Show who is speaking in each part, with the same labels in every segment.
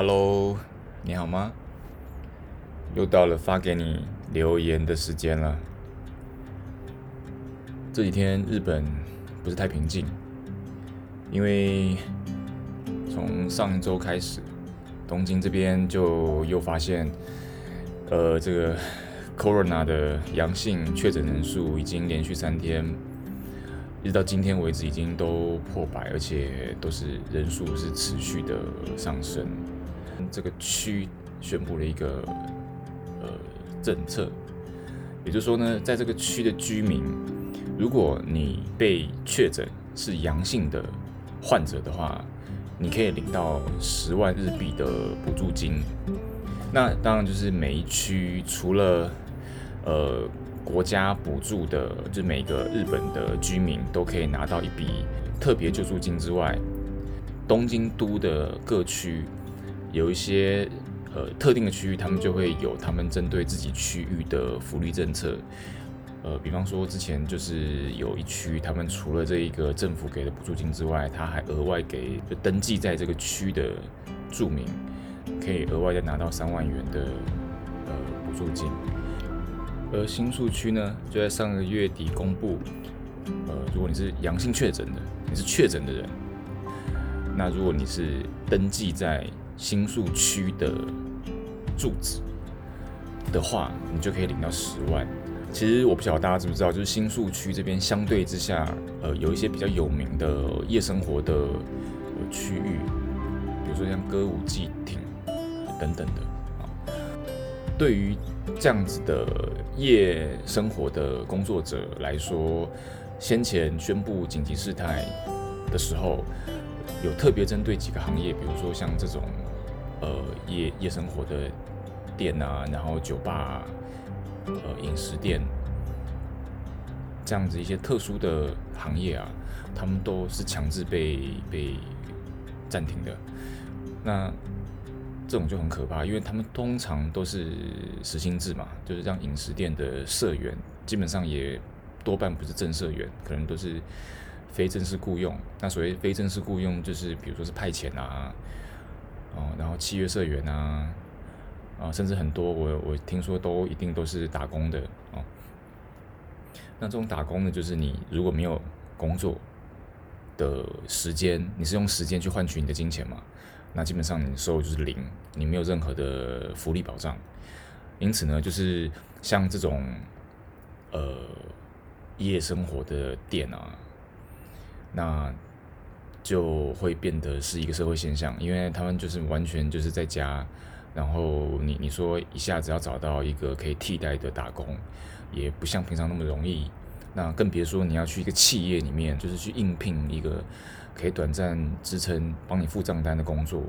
Speaker 1: Hello，你好吗？又到了发给你留言的时间了。这几天日本不是太平静，因为从上周开始，东京这边就又发现，呃，这个 Corona 的阳性确诊人数已经连续三天。一直到今天为止，已经都破百，而且都是人数是持续的上升。这个区宣布了一个呃政策，也就是说呢，在这个区的居民，如果你被确诊是阳性的患者的话，你可以领到十万日币的补助金。那当然就是每一区除了呃。国家补助的，就是每个日本的居民都可以拿到一笔特别救助金之外，东京都的各区有一些呃特定的区域，他们就会有他们针对自己区域的福利政策。呃，比方说之前就是有一区，他们除了这一个政府给的补助金之外，他还额外给就登记在这个区的住民，可以额外再拿到三万元的呃补助金。而新宿区呢，就在上个月底公布，呃，如果你是阳性确诊的，你是确诊的人，那如果你是登记在新宿区的住址的话，你就可以领到十万。其实我不晓得大家知不知道，就是新宿区这边相对之下，呃，有一些比较有名的夜生活的区域，比如说像歌舞伎町等等的啊。对于这样子的夜生活的工作者来说，先前宣布紧急事态的时候，有特别针对几个行业，比如说像这种呃夜夜生活的店啊，然后酒吧啊，呃饮食店这样子一些特殊的行业啊，他们都是强制被被暂停的。那这种就很可怕，因为他们通常都是实薪制嘛，就是让饮食店的社员基本上也多半不是正社员，可能都是非正式雇佣。那所谓非正式雇佣，就是比如说是派遣啊，哦，然后契约社员啊，啊，甚至很多我我听说都一定都是打工的哦。那这种打工呢，就是你如果没有工作的时间，你是用时间去换取你的金钱嘛？那基本上你收入就是零，你没有任何的福利保障，因此呢，就是像这种呃夜生活的店啊，那就会变得是一个社会现象，因为他们就是完全就是在家，然后你你说一下子要找到一个可以替代的打工，也不像平常那么容易，那更别说你要去一个企业里面，就是去应聘一个。可以短暂支撑、帮你付账单的工作，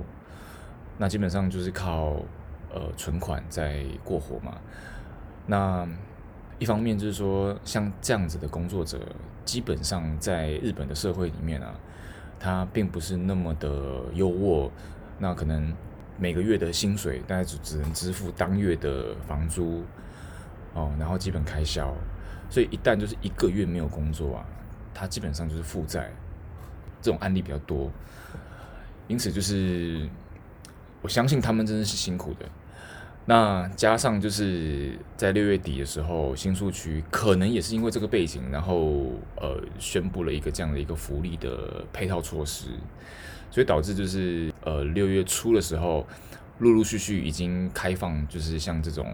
Speaker 1: 那基本上就是靠呃存款在过活嘛。那一方面就是说，像这样子的工作者，基本上在日本的社会里面啊，他并不是那么的优渥。那可能每个月的薪水大概只只能支付当月的房租哦，然后基本开销。所以一旦就是一个月没有工作啊，他基本上就是负债。这种案例比较多，因此就是我相信他们真的是辛苦的。那加上就是在六月底的时候，新宿区可能也是因为这个背景，然后呃宣布了一个这样的一个福利的配套措施，所以导致就是呃六月初的时候，陆陆续续已经开放，就是像这种。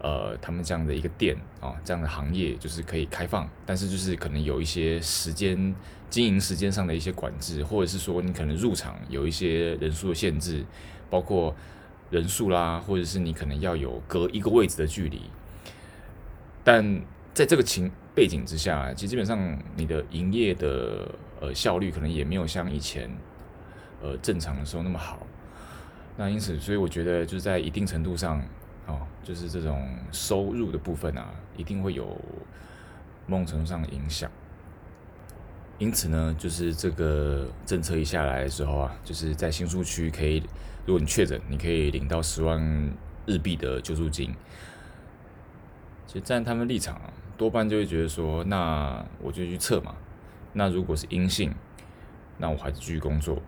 Speaker 1: 呃，他们这样的一个店啊，这样的行业就是可以开放，但是就是可能有一些时间经营时间上的一些管制，或者是说你可能入场有一些人数的限制，包括人数啦，或者是你可能要有隔一个位置的距离。但在这个情背景之下，其实基本上你的营业的呃效率可能也没有像以前呃正常的时候那么好。那因此，所以我觉得就是在一定程度上。哦，就是这种收入的部分啊，一定会有某种程度上的影响。因此呢，就是这个政策一下来的时候啊，就是在新宿区可以，如果你确诊，你可以领到十万日币的救助金。其实站在他们立场，多半就会觉得说，那我就去测嘛。那如果是阴性，那我还是继续工作。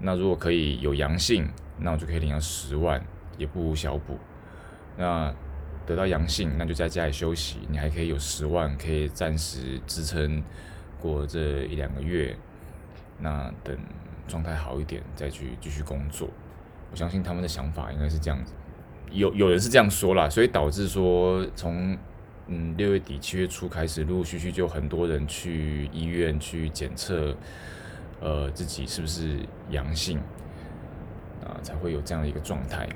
Speaker 1: 那如果可以有阳性，那我就可以领到十万，也不无小补。那得到阳性，那就在家里休息，你还可以有十万，可以暂时支撑过这一两个月。那等状态好一点，再去继续工作。我相信他们的想法应该是这样子。有有人是这样说啦，所以导致说从嗯六月底七月初开始，陆陆续续就很多人去医院去检测，呃，自己是不是阳性啊，才会有这样的一个状态。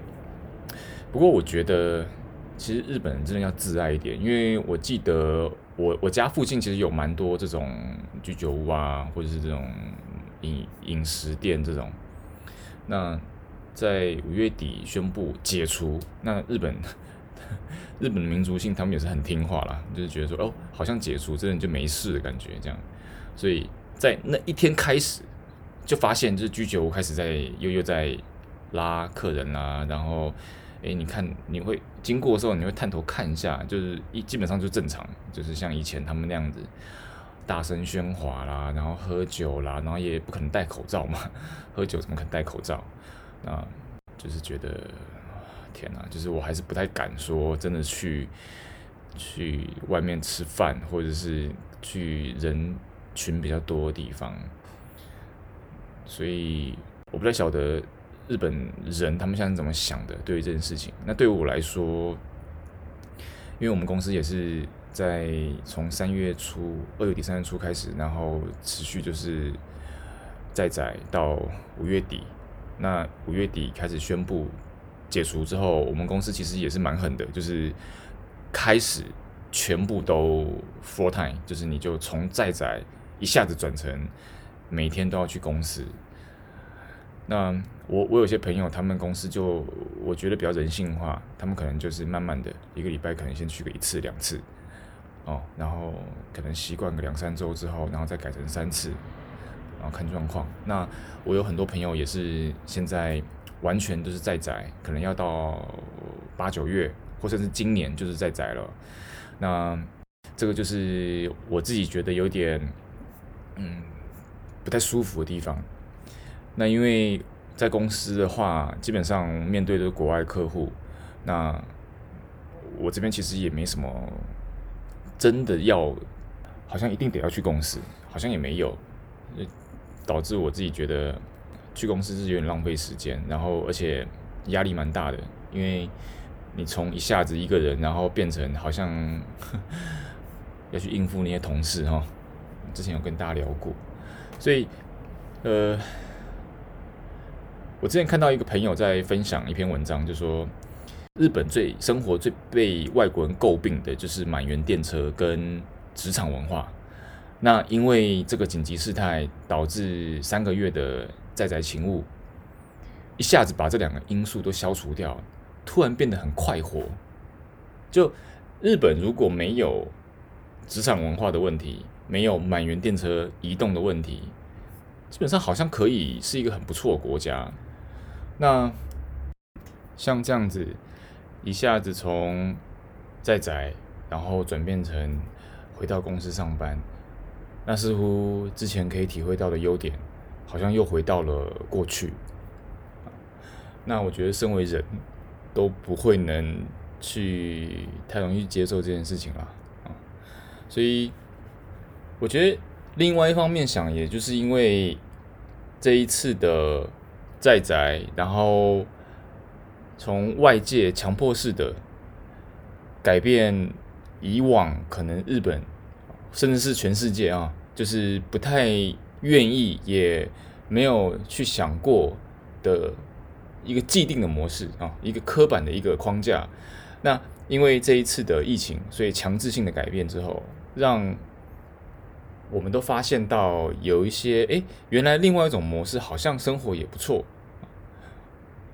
Speaker 1: 不过我觉得，其实日本人真的要自爱一点，因为我记得我我家附近其实有蛮多这种居酒屋啊，或者是这种饮饮食店这种。那在五月底宣布解除，那日本 日本的民族性他们也是很听话啦，就是觉得说哦，好像解除真的就没事的感觉这样，所以在那一天开始就发现，就是居酒屋开始在又又在拉客人啊，然后诶，你看你会经过的时候，你会探头看一下，就是一基本上就正常，就是像以前他们那样子大声喧哗啦，然后喝酒啦，然后也不可能戴口罩嘛，喝酒怎么可能戴口罩？啊，就是觉得天哪，就是我还是不太敢说真的去去外面吃饭，或者是去人群比较多的地方，所以我不太晓得日本人他们现在怎么想的，对于这件事情。那对于我来说，因为我们公司也是在从三月初、二月底、三月初开始，然后持续就是在载到五月底。那五月底开始宣布解除之后，我们公司其实也是蛮狠的，就是开始全部都 full time，就是你就从在宅一下子转成每天都要去公司。那我我有些朋友，他们公司就我觉得比较人性化，他们可能就是慢慢的一个礼拜可能先去个一次两次，哦，然后可能习惯个两三周之后，然后再改成三次。然后看状况。那我有很多朋友也是现在完全都是在宅，可能要到八九月，或者是今年就是在宅了。那这个就是我自己觉得有点嗯不太舒服的地方。那因为在公司的话，基本上面对的是国外客户，那我这边其实也没什么真的要，好像一定得要去公司，好像也没有。导致我自己觉得去公司是有点浪费时间，然后而且压力蛮大的，因为你从一下子一个人，然后变成好像 要去应付那些同事哈。之前有跟大家聊过，所以呃，我之前看到一个朋友在分享一篇文章，就说日本最生活最被外国人诟病的就是满员电车跟职场文化。那因为这个紧急事态导致三个月的在宅勤务，一下子把这两个因素都消除掉，突然变得很快活。就日本如果没有职场文化的问题，没有满员电车移动的问题，基本上好像可以是一个很不错的国家。那像这样子，一下子从在宅，然后转变成回到公司上班。那似乎之前可以体会到的优点，好像又回到了过去。那我觉得，身为人都不会能去太容易接受这件事情了。所以，我觉得另外一方面想，也就是因为这一次的在宅，然后从外界强迫式的改变以往可能日本。甚至是全世界啊，就是不太愿意，也没有去想过的一个既定的模式啊，一个刻板的一个框架。那因为这一次的疫情，所以强制性的改变之后，让我们都发现到有一些，哎，原来另外一种模式好像生活也不错。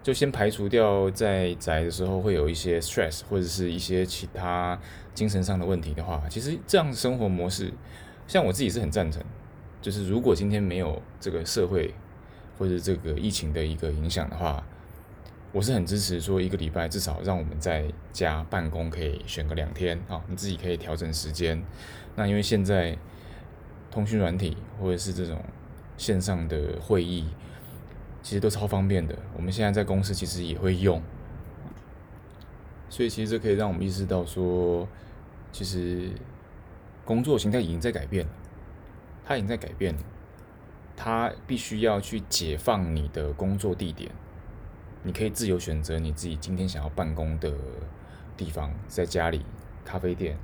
Speaker 1: 就先排除掉在宅的时候会有一些 stress 或者是一些其他精神上的问题的话，其实这样的生活模式，像我自己是很赞成。就是如果今天没有这个社会或者这个疫情的一个影响的话，我是很支持说一个礼拜至少让我们在家办公可以选个两天啊，你自己可以调整时间。那因为现在通讯软体或者是这种线上的会议。其实都超方便的。我们现在在公司其实也会用，所以其实这可以让我们意识到说，其实工作形态已经在改变了，它已经在改变了，它必须要去解放你的工作地点，你可以自由选择你自己今天想要办公的地方，在家里、咖啡店、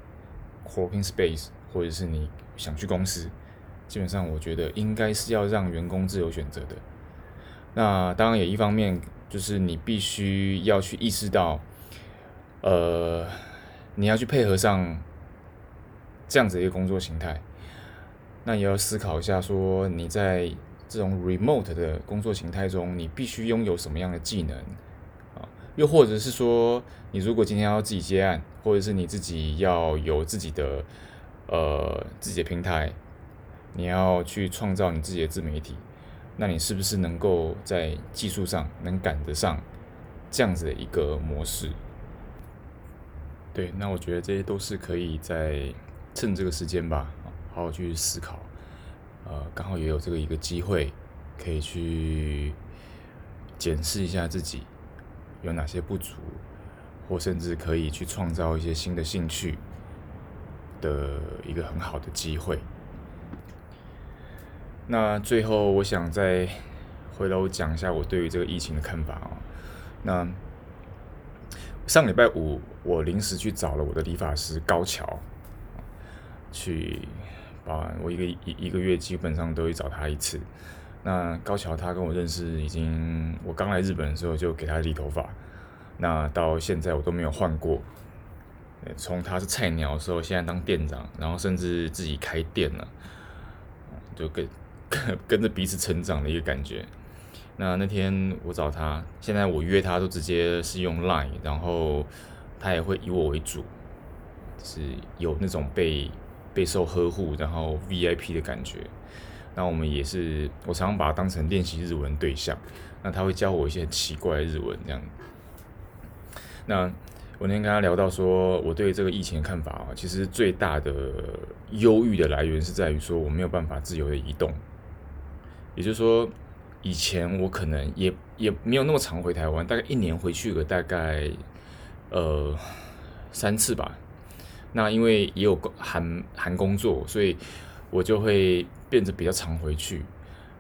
Speaker 1: co-working space，或者是你想去公司。基本上，我觉得应该是要让员工自由选择的。那当然也一方面就是你必须要去意识到，呃，你要去配合上这样子的一个工作形态。那也要思考一下，说你在这种 remote 的工作形态中，你必须拥有什么样的技能啊？又或者是说，你如果今天要自己接案，或者是你自己要有自己的呃自己的平台。你要去创造你自己的自媒体，那你是不是能够在技术上能赶得上这样子的一个模式？对，那我觉得这些都是可以在趁这个时间吧，好好去思考。呃，刚好也有这个一个机会，可以去检视一下自己有哪些不足，或甚至可以去创造一些新的兴趣的一个很好的机会。那最后，我想再回头讲一下我对于这个疫情的看法啊。那上礼拜五，我临时去找了我的理发师高桥，去把我一个一一个月基本上都会找他一次。那高桥他跟我认识已经，我刚来日本的时候就给他理头发，那到现在我都没有换过。从他是菜鸟的时候，现在当店长，然后甚至自己开店了，就跟。跟着彼此成长的一个感觉。那那天我找他，现在我约他都直接是用 Line，然后他也会以我为主，是有那种被备受呵护，然后 VIP 的感觉。那我们也是，我常常把他当成练习日文对象。那他会教我一些很奇怪的日文这样。那我那天跟他聊到说，我对这个疫情的看法啊，其实最大的忧郁的来源是在于说，我没有办法自由的移动。也就是说，以前我可能也也没有那么常回台湾，大概一年回去个大概呃三次吧。那因为也有寒寒工作，所以我就会变得比较常回去。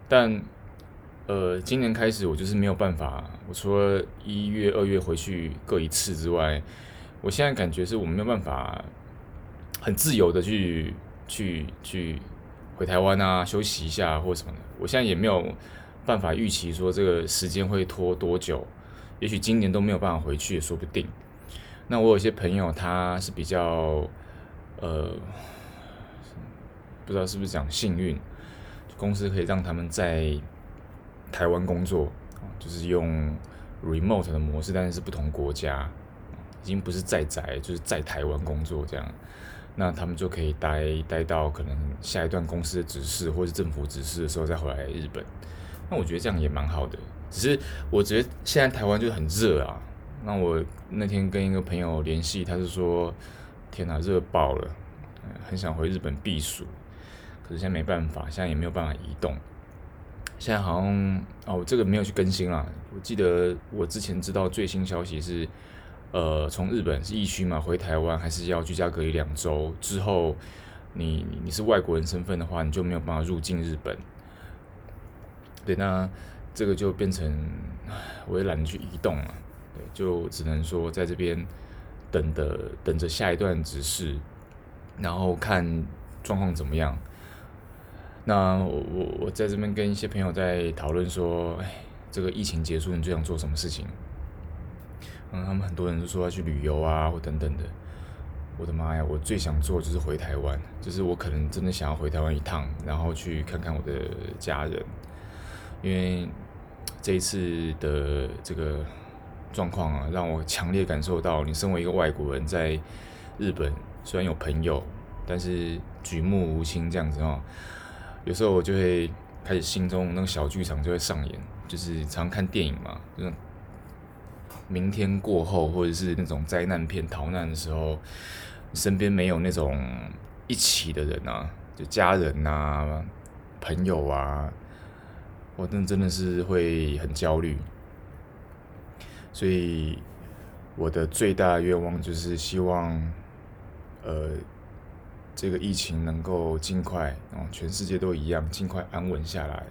Speaker 1: 但呃，今年开始我就是没有办法，我除了一月、二月回去各一次之外，我现在感觉是我没有办法很自由的去去去回台湾啊，休息一下或什么的。我现在也没有办法预期说这个时间会拖多久，也许今年都没有办法回去也说不定。那我有些朋友他是比较呃，不知道是不是讲幸运，公司可以让他们在台湾工作，就是用 remote 的模式，但是是不同国家，已经不是在宅，就是在台湾工作这样。那他们就可以待待到可能下一段公司的指示或是政府指示的时候再回来日本。那我觉得这样也蛮好的。只是我觉得现在台湾就很热啊。那我那天跟一个朋友联系，他是说：“天哪，热爆了，很想回日本避暑。”可是现在没办法，现在也没有办法移动。现在好像哦，这个没有去更新啦。我记得我之前知道最新消息是。呃，从日本是疫区嘛，回台湾还是要居家隔离两周之后，你你是外国人身份的话，你就没有办法入境日本。对，那这个就变成我也懒得去移动了，对，就只能说在这边等的等着下一段指示，然后看状况怎么样。那我我我在这边跟一些朋友在讨论说，哎，这个疫情结束，你最想做什么事情？嗯，他们很多人都说要去旅游啊，或等等的。我的妈呀，我最想做就是回台湾，就是我可能真的想要回台湾一趟，然后去看看我的家人。因为这一次的这个状况啊，让我强烈感受到，你身为一个外国人在日本，虽然有朋友，但是举目无亲这样子哦。有时候我就会开始心中那个小剧场就会上演，就是常看电影嘛，就是。明天过后，或者是那种灾难片逃难的时候，身边没有那种一起的人啊，就家人啊、朋友啊，我真真的是会很焦虑。所以我的最大愿望就是希望，呃，这个疫情能够尽快，哦，全世界都一样，尽快安稳下来，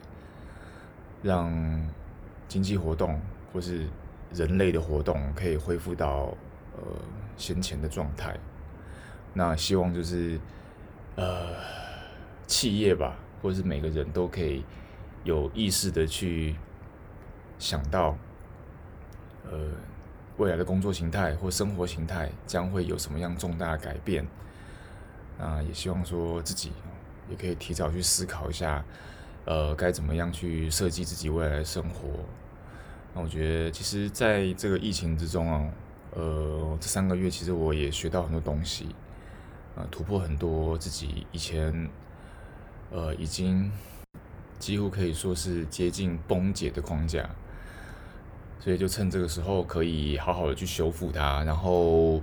Speaker 1: 让经济活动或是人类的活动可以恢复到呃先前的状态。那希望就是呃企业吧，或是每个人都可以有意识的去想到。呃，未来的工作形态或生活形态将会有什么样重大的改变？啊，也希望说自己也可以提早去思考一下，呃，该怎么样去设计自己未来的生活。那我觉得，其实在这个疫情之中啊，呃，这三个月其实我也学到很多东西，啊，突破很多自己以前，呃，已经几乎可以说是接近崩解的框架。所以就趁这个时候，可以好好的去修复它。然后，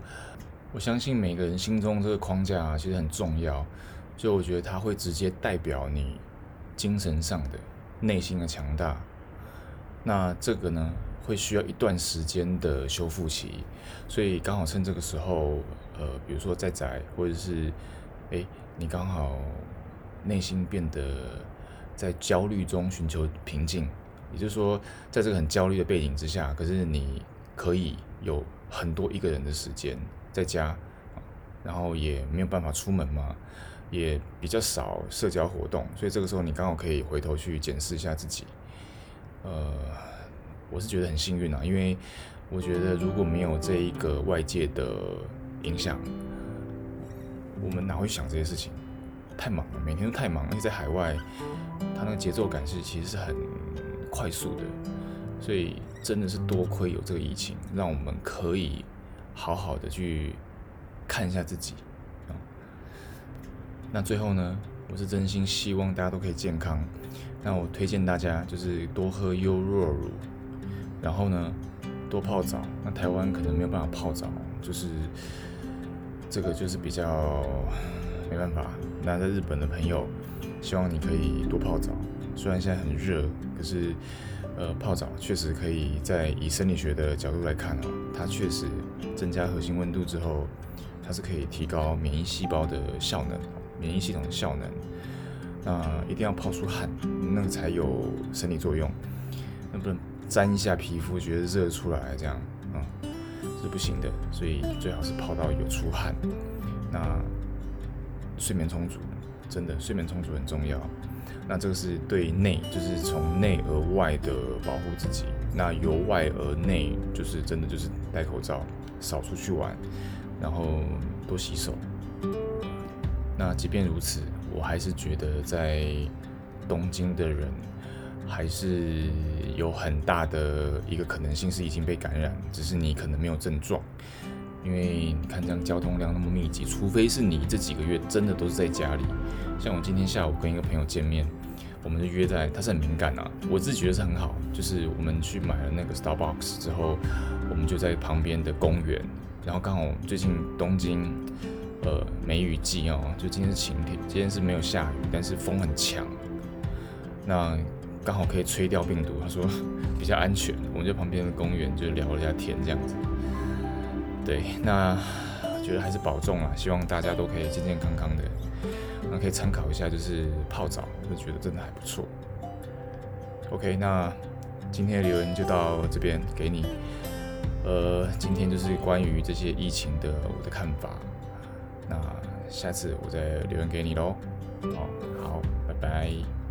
Speaker 1: 我相信每个人心中这个框架其实很重要。所以我觉得它会直接代表你精神上的内心的强大。那这个呢，会需要一段时间的修复期。所以刚好趁这个时候，呃，比如说在宅，或者是诶，你刚好内心变得在焦虑中寻求平静。也就是说，在这个很焦虑的背景之下，可是你可以有很多一个人的时间在家，然后也没有办法出门嘛，也比较少社交活动，所以这个时候你刚好可以回头去检视一下自己。呃，我是觉得很幸运啊，因为我觉得如果没有这一个外界的影响，我们哪会想这些事情？太忙了，每天都太忙，而且在海外，他那个节奏感是其实是很。快速的，所以真的是多亏有这个疫情，让我们可以好好的去看一下自己啊。那最后呢，我是真心希望大家都可以健康。那我推荐大家就是多喝优酪乳，然后呢多泡澡。那台湾可能没有办法泡澡，就是这个就是比较没办法。那在日本的朋友，希望你可以多泡澡。虽然现在很热，可是，呃，泡澡确实可以在以生理学的角度来看哦，它确实增加核心温度之后，它是可以提高免疫细胞的效能，免疫系统的效能。那一定要泡出汗，那个才有生理作用。那不能沾一下皮肤觉得热出来这样，嗯，是不行的。所以最好是泡到有出汗。那睡眠充足，真的睡眠充足很重要。那这个是对内，就是从内而外的保护自己；那由外而内，就是真的就是戴口罩，少出去玩，然后多洗手。那即便如此，我还是觉得在东京的人还是有很大的一个可能性是已经被感染，只是你可能没有症状。因为你看这样交通量那么密集，除非是你这几个月真的都是在家里。像我今天下午跟一个朋友见面，我们就约在，他是很敏感啊，我自己觉得是很好。就是我们去买了那个 Starbucks 之后，我们就在旁边的公园，然后刚好最近东京呃梅雨季哦，就今天是晴天，今天是没有下雨，但是风很强，那刚好可以吹掉病毒。他说比较安全，我们在旁边的公园就聊了一下天，这样子。对，那觉得还是保重啊，希望大家都可以健健康康的。那可以参考一下，就是泡澡，我觉得真的还不错。OK，那今天的留言就到这边给你。呃，今天就是关于这些疫情的我的看法。那下次我再留言给你喽。好，好，拜拜。